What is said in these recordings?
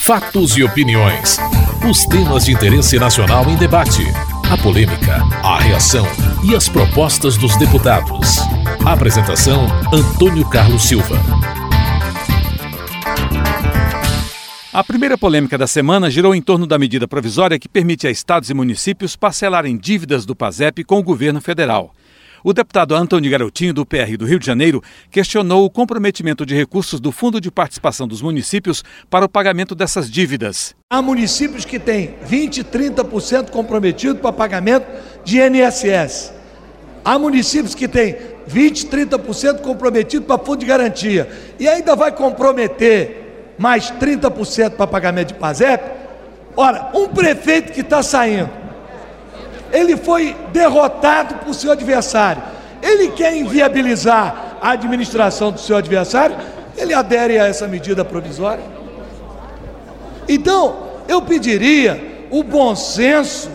Fatos e opiniões. Os temas de interesse nacional em debate. A polêmica, a reação e as propostas dos deputados. Apresentação: Antônio Carlos Silva. A primeira polêmica da semana girou em torno da medida provisória que permite a estados e municípios parcelarem dívidas do PASEP com o governo federal. O deputado Antônio Garotinho, do PR do Rio de Janeiro, questionou o comprometimento de recursos do Fundo de Participação dos Municípios para o pagamento dessas dívidas. Há municípios que têm 20%, 30% comprometido para pagamento de INSS. Há municípios que têm 20%, 30% comprometido para fundo de garantia. E ainda vai comprometer mais 30% para pagamento de PASEP. Ora, um prefeito que está saindo ele foi derrotado por seu adversário. Ele quer inviabilizar a administração do seu adversário, ele adere a essa medida provisória. Então, eu pediria o bom senso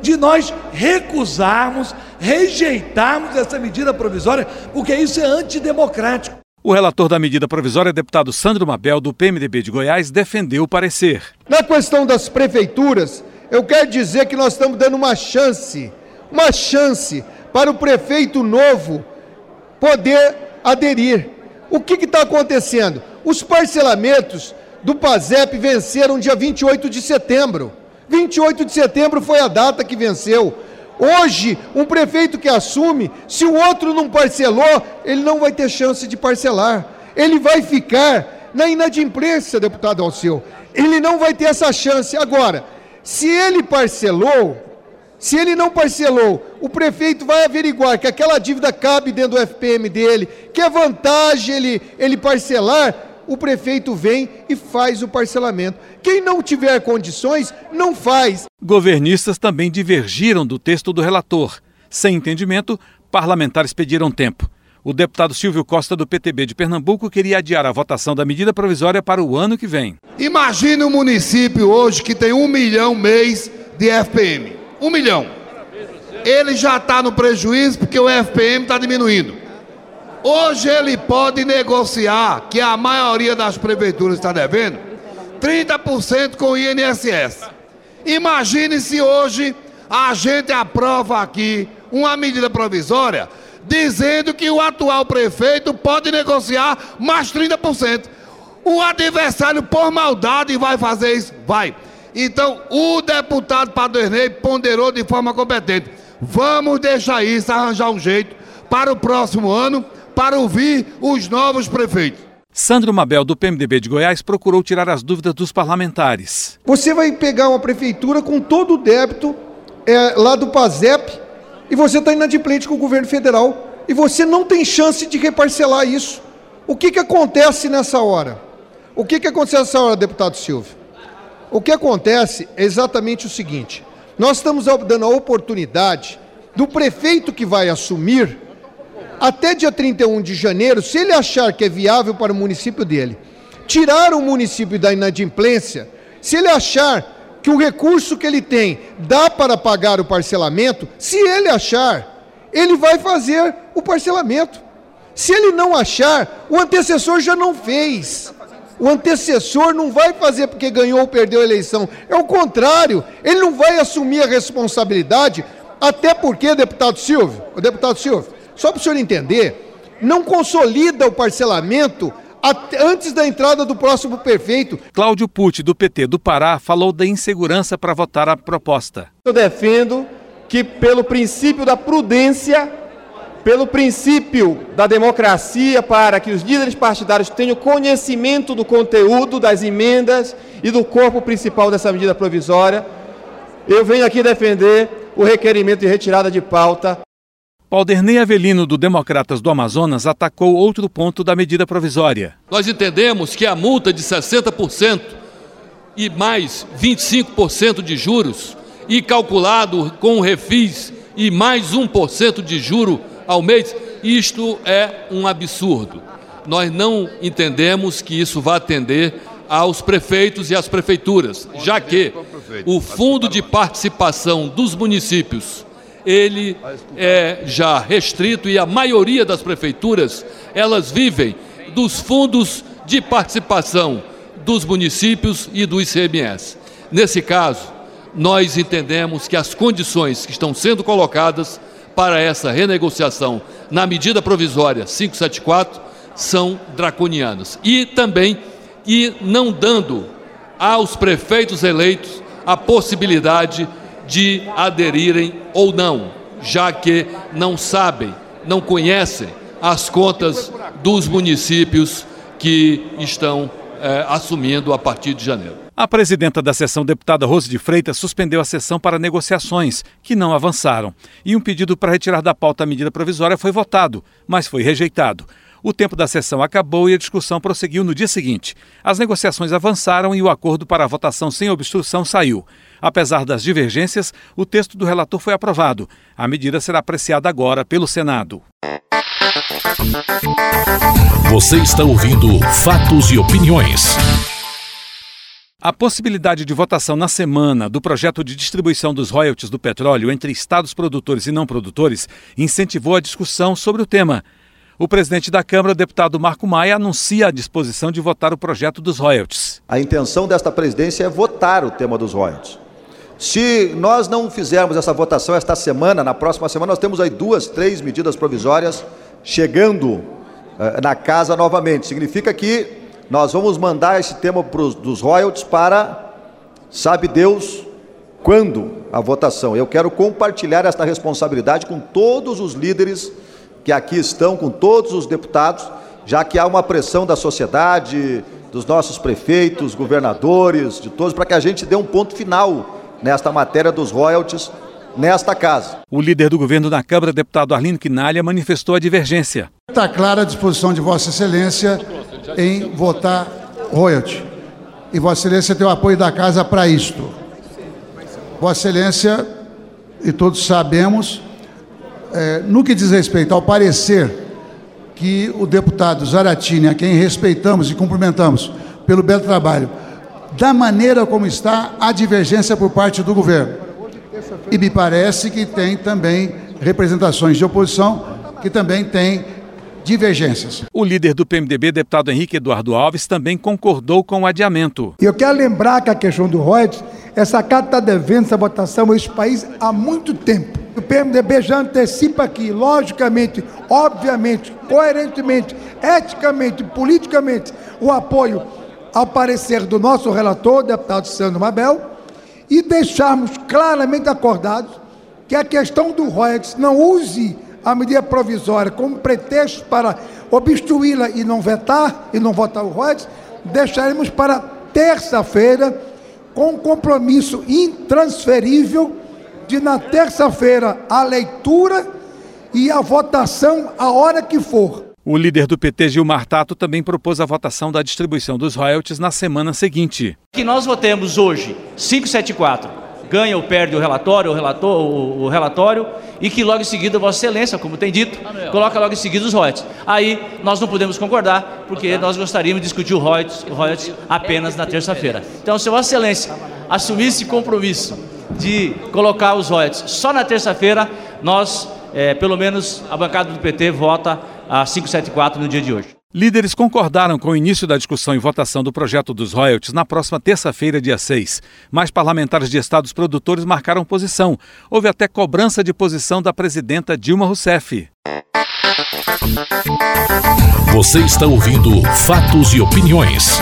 de nós recusarmos, rejeitarmos essa medida provisória, porque isso é antidemocrático. O relator da medida provisória, deputado Sandro Mabel, do PMDB de Goiás, defendeu o parecer. Na questão das prefeituras, eu quero dizer que nós estamos dando uma chance, uma chance para o prefeito novo poder aderir. O que está acontecendo? Os parcelamentos do PASEP venceram dia 28 de setembro. 28 de setembro foi a data que venceu. Hoje, um prefeito que assume, se o outro não parcelou, ele não vai ter chance de parcelar. Ele vai ficar na inadimplência, deputado Alceu. Ele não vai ter essa chance. Agora, se ele parcelou, se ele não parcelou, o prefeito vai averiguar que aquela dívida cabe dentro do FPM dele, que é vantagem ele, ele parcelar, o prefeito vem e faz o parcelamento. Quem não tiver condições, não faz. Governistas também divergiram do texto do relator. Sem entendimento, parlamentares pediram tempo. O deputado Silvio Costa, do PTB de Pernambuco, queria adiar a votação da medida provisória para o ano que vem. Imagine um município hoje que tem um milhão mês de FPM. Um milhão. Ele já está no prejuízo porque o FPM está diminuindo. Hoje ele pode negociar, que a maioria das prefeituras está devendo, 30% com o INSS. Imagine se hoje a gente aprova aqui uma medida provisória dizendo que o atual prefeito pode negociar mais 30%. O adversário, por maldade, vai fazer isso? Vai. Então, o deputado Padernei ponderou de forma competente. Vamos deixar isso, arranjar um jeito para o próximo ano, para ouvir os novos prefeitos. Sandro Mabel, do PMDB de Goiás, procurou tirar as dúvidas dos parlamentares. Você vai pegar uma prefeitura com todo o débito é, lá do PASEP e você está inadimplente com o governo federal e você não tem chance de reparcelar isso. O que, que acontece nessa hora? O que, que acontece nessa hora, deputado Silvio? O que acontece é exatamente o seguinte: nós estamos dando a oportunidade do prefeito que vai assumir, até dia 31 de janeiro, se ele achar que é viável para o município dele, tirar o município da inadimplência, se ele achar que o recurso que ele tem dá para pagar o parcelamento, se ele achar, ele vai fazer o parcelamento. Se ele não achar, o antecessor já não fez. O antecessor não vai fazer porque ganhou ou perdeu a eleição. É o contrário, ele não vai assumir a responsabilidade, até porque, deputado Silvio, o deputado Silvio, só para o senhor entender, não consolida o parcelamento antes da entrada do próximo prefeito. Cláudio Pucci, do PT do Pará, falou da insegurança para votar a proposta. Eu defendo que, pelo princípio da prudência, pelo princípio da democracia, para que os líderes partidários tenham conhecimento do conteúdo das emendas e do corpo principal dessa medida provisória, eu venho aqui defender o requerimento de retirada de pauta Pauderney Avelino, do Democratas do Amazonas, atacou outro ponto da medida provisória. Nós entendemos que a multa de 60% e mais 25% de juros, e calculado com refis e mais 1% de juro ao mês, isto é um absurdo. Nós não entendemos que isso vá atender aos prefeitos e às prefeituras, já que o fundo de participação dos municípios ele é já restrito e a maioria das prefeituras, elas vivem dos fundos de participação dos municípios e do ICMS. Nesse caso, nós entendemos que as condições que estão sendo colocadas para essa renegociação na medida provisória 574 são draconianas. E também e não dando aos prefeitos eleitos a possibilidade de aderirem ou não, já que não sabem, não conhecem as contas dos municípios que estão eh, assumindo a partir de janeiro. A presidenta da sessão, deputada Rose de Freitas, suspendeu a sessão para negociações, que não avançaram. E um pedido para retirar da pauta a medida provisória foi votado, mas foi rejeitado. O tempo da sessão acabou e a discussão prosseguiu no dia seguinte. As negociações avançaram e o acordo para a votação sem obstrução saiu. Apesar das divergências, o texto do relator foi aprovado. A medida será apreciada agora pelo Senado. Você está ouvindo Fatos e Opiniões. A possibilidade de votação na semana do projeto de distribuição dos royalties do petróleo entre estados produtores e não produtores incentivou a discussão sobre o tema. O presidente da Câmara, deputado Marco Maia, anuncia a disposição de votar o projeto dos royalties. A intenção desta presidência é votar o tema dos royalties. Se nós não fizermos essa votação esta semana, na próxima semana, nós temos aí duas, três medidas provisórias chegando uh, na casa novamente. Significa que nós vamos mandar esse tema pros, dos royalties para, sabe Deus, quando a votação. Eu quero compartilhar esta responsabilidade com todos os líderes que aqui estão, com todos os deputados, já que há uma pressão da sociedade, dos nossos prefeitos, governadores, de todos, para que a gente dê um ponto final nesta matéria dos royalties nesta casa. O líder do governo na Câmara, deputado Arlindo Quinalha, manifestou a divergência. Está clara a disposição de Vossa Excelência em votar royalty. E Vossa Excelência tem o apoio da casa para isto. Vossa Excelência, e todos sabemos, é, no que diz respeito ao parecer que o deputado Zaratini, a quem respeitamos e cumprimentamos pelo belo trabalho, da maneira como está a divergência por parte do governo. E me parece que tem também representações de oposição que também têm divergências. O líder do PMDB, deputado Henrique Eduardo Alves, também concordou com o adiamento. Eu quero lembrar que a questão do Reuters, essa carta está devendo essa votação a esse país há muito tempo. O PMDB já antecipa aqui, logicamente, obviamente, coerentemente, eticamente, politicamente, o apoio ao parecer do nosso relator, deputado Sandro Mabel, e deixarmos claramente acordados que a questão do Reuters não use a medida provisória como pretexto para obstruí-la e não vetar e não votar o Reuters, deixaremos para terça-feira com um compromisso intransferível de na terça-feira a leitura e a votação a hora que for. O líder do PT, Gilmar Tato, também propôs a votação da distribuição dos royalties na semana seguinte. Que nós votemos hoje 574 ganha ou perde o relatório, o, relator, o, o relatório, e que logo em seguida Vossa Excelência, como tem dito, coloca logo em seguida os royalties. Aí nós não podemos concordar, porque nós gostaríamos de discutir o royalties, o royalties apenas na terça-feira. Então, se Vossa Excelência assumir esse compromisso de colocar os royalties só na terça-feira, nós, é, pelo menos a bancada do PT, vota a 574 no dia de hoje. Líderes concordaram com o início da discussão e votação do projeto dos royalties na próxima terça-feira, dia 6. Mas parlamentares de estados produtores marcaram posição. Houve até cobrança de posição da presidenta Dilma Rousseff. Você está ouvindo Fatos e Opiniões.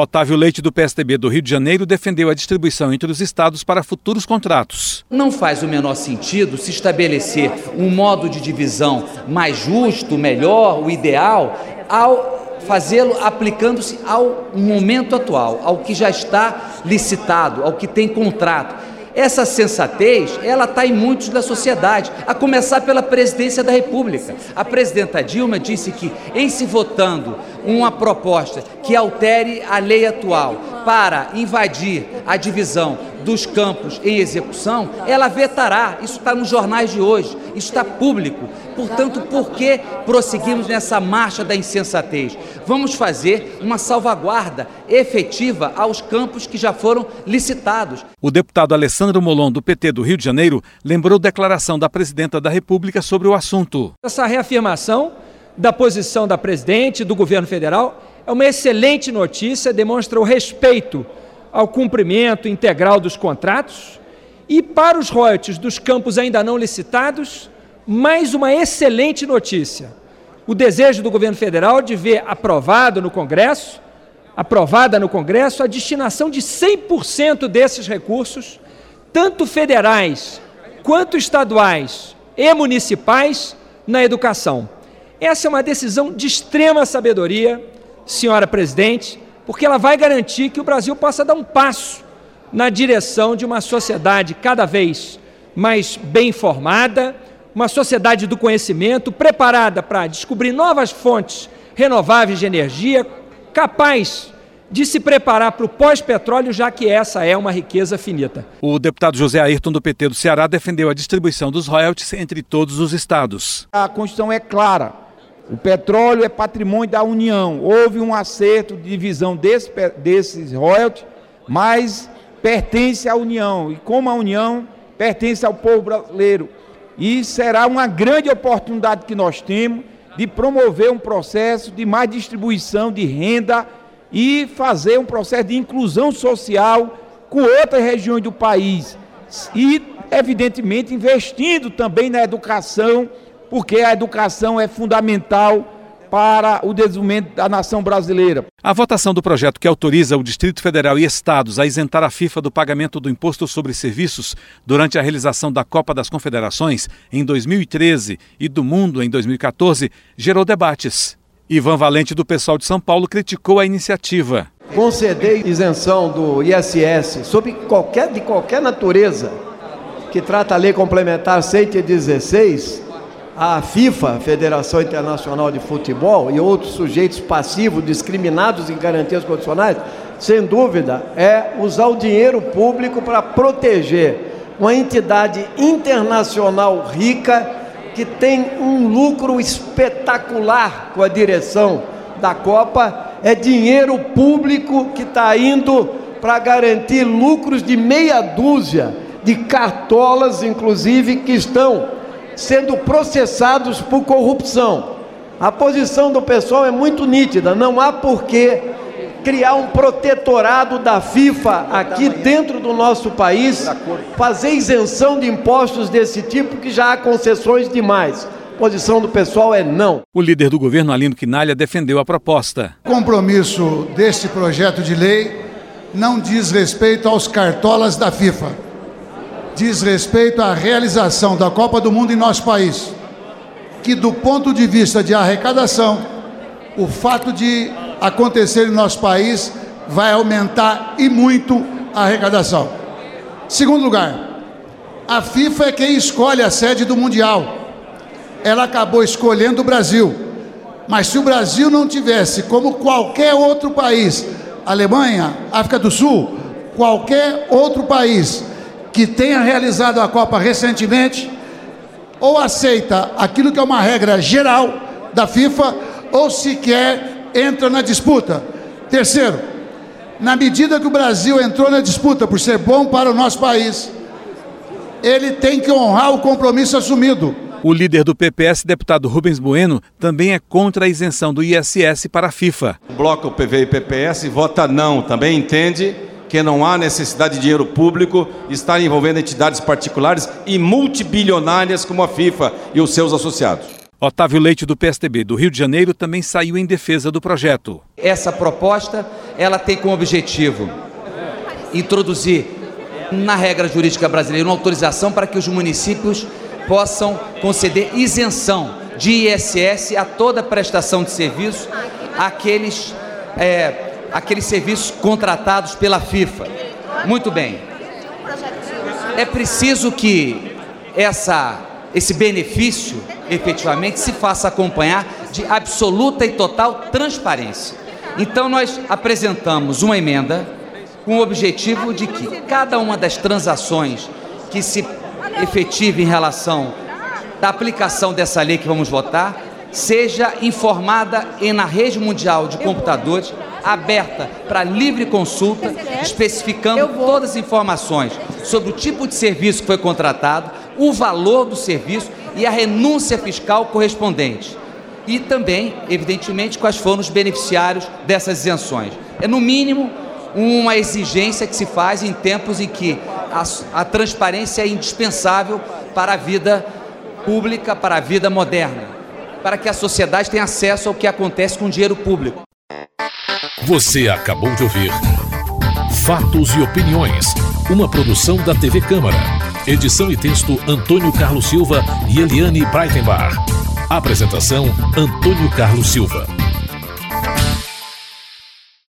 Otávio Leite, do PSDB do Rio de Janeiro, defendeu a distribuição entre os estados para futuros contratos. Não faz o menor sentido se estabelecer um modo de divisão mais justo, melhor, o ideal, ao fazê-lo aplicando-se ao momento atual, ao que já está licitado, ao que tem contrato. Essa sensatez, ela está em muitos da sociedade, a começar pela presidência da República. A presidenta Dilma disse que, em se votando uma proposta que altere a lei atual para invadir a divisão dos campos em execução, ela vetará. Isso está nos jornais de hoje, isso está público. Portanto, por que prosseguimos nessa marcha da insensatez? Vamos fazer uma salvaguarda efetiva aos campos que já foram licitados. O deputado Alessandro Molon, do PT do Rio de Janeiro, lembrou declaração da presidenta da República sobre o assunto. Essa reafirmação da posição da presidente do governo federal é uma excelente notícia, demonstra o respeito ao cumprimento integral dos contratos. E para os royalties dos campos ainda não licitados, mais uma excelente notícia. O desejo do governo federal de ver aprovado no Congresso, aprovada no Congresso, a destinação de 100% desses recursos, tanto federais quanto estaduais e municipais, na educação. Essa é uma decisão de extrema sabedoria, senhora presidente, porque ela vai garantir que o Brasil possa dar um passo na direção de uma sociedade cada vez mais bem informada, uma sociedade do conhecimento preparada para descobrir novas fontes renováveis de energia, capaz de se preparar para o pós-petróleo, já que essa é uma riqueza finita. O deputado José Ayrton do PT do Ceará defendeu a distribuição dos royalties entre todos os estados. A Constituição é clara. O petróleo é patrimônio da União. Houve um acerto de divisão desse, desses royalties, mas pertence à União. E como a União pertence ao povo brasileiro. E será uma grande oportunidade que nós temos de promover um processo de mais distribuição de renda e fazer um processo de inclusão social com outras regiões do país. E, evidentemente, investindo também na educação, porque a educação é fundamental para o desenvolvimento da nação brasileira. A votação do projeto que autoriza o Distrito Federal e estados a isentar a FIFA do pagamento do imposto sobre serviços durante a realização da Copa das Confederações em 2013 e do Mundo em 2014 gerou debates. Ivan Valente, do pessoal de São Paulo, criticou a iniciativa. Conceder isenção do ISS sobre qualquer, de qualquer natureza que trata a lei complementar 116 a FIFA, Federação Internacional de Futebol, e outros sujeitos passivos discriminados em garantias condicionais, sem dúvida, é usar o dinheiro público para proteger uma entidade internacional rica que tem um lucro espetacular com a direção da Copa. É dinheiro público que está indo para garantir lucros de meia dúzia de cartolas, inclusive, que estão sendo processados por corrupção. A posição do pessoal é muito nítida, não há porquê criar um protetorado da FIFA aqui dentro do nosso país, fazer isenção de impostos desse tipo que já há concessões demais. A posição do pessoal é não. O líder do governo, Alindo Quinalha, defendeu a proposta. O compromisso deste projeto de lei não diz respeito aos cartolas da FIFA diz respeito à realização da Copa do Mundo em nosso país, que do ponto de vista de arrecadação, o fato de acontecer em nosso país vai aumentar e muito a arrecadação. Segundo lugar, a FIFA é quem escolhe a sede do Mundial. Ela acabou escolhendo o Brasil. Mas se o Brasil não tivesse, como qualquer outro país, Alemanha, África do Sul, qualquer outro país, que tenha realizado a Copa recentemente, ou aceita aquilo que é uma regra geral da FIFA, ou sequer entra na disputa. Terceiro, na medida que o Brasil entrou na disputa por ser bom para o nosso país, ele tem que honrar o compromisso assumido. O líder do PPS, deputado Rubens Bueno, também é contra a isenção do ISS para a FIFA. O bloco PV e PPS vota não, também entende que não há necessidade de dinheiro público estar envolvendo entidades particulares e multibilionárias como a FIFA e os seus associados. Otávio Leite, do PSDB do Rio de Janeiro, também saiu em defesa do projeto. Essa proposta, ela tem como objetivo introduzir na regra jurídica brasileira uma autorização para que os municípios possam conceder isenção de ISS a toda prestação de serviço àqueles é, aqueles serviços contratados pela FIFA. Muito bem. É preciso que essa, esse benefício efetivamente se faça acompanhar de absoluta e total transparência. Então nós apresentamos uma emenda com o objetivo de que cada uma das transações que se efetive em relação da aplicação dessa lei que vamos votar seja informada na rede mundial de computadores aberta para livre consulta, especificando todas as informações sobre o tipo de serviço que foi contratado, o valor do serviço e a renúncia fiscal correspondente. e também, evidentemente, quais foram os beneficiários dessas isenções. É, no mínimo, uma exigência que se faz em tempos em que a, a transparência é indispensável para a vida pública, para a vida moderna, para que a sociedade tenha acesso ao que acontece com o dinheiro público. Você acabou de ouvir Fatos e Opiniões, uma produção da TV Câmara. Edição e texto Antônio Carlos Silva e Eliane Breitenbach. Apresentação Antônio Carlos Silva.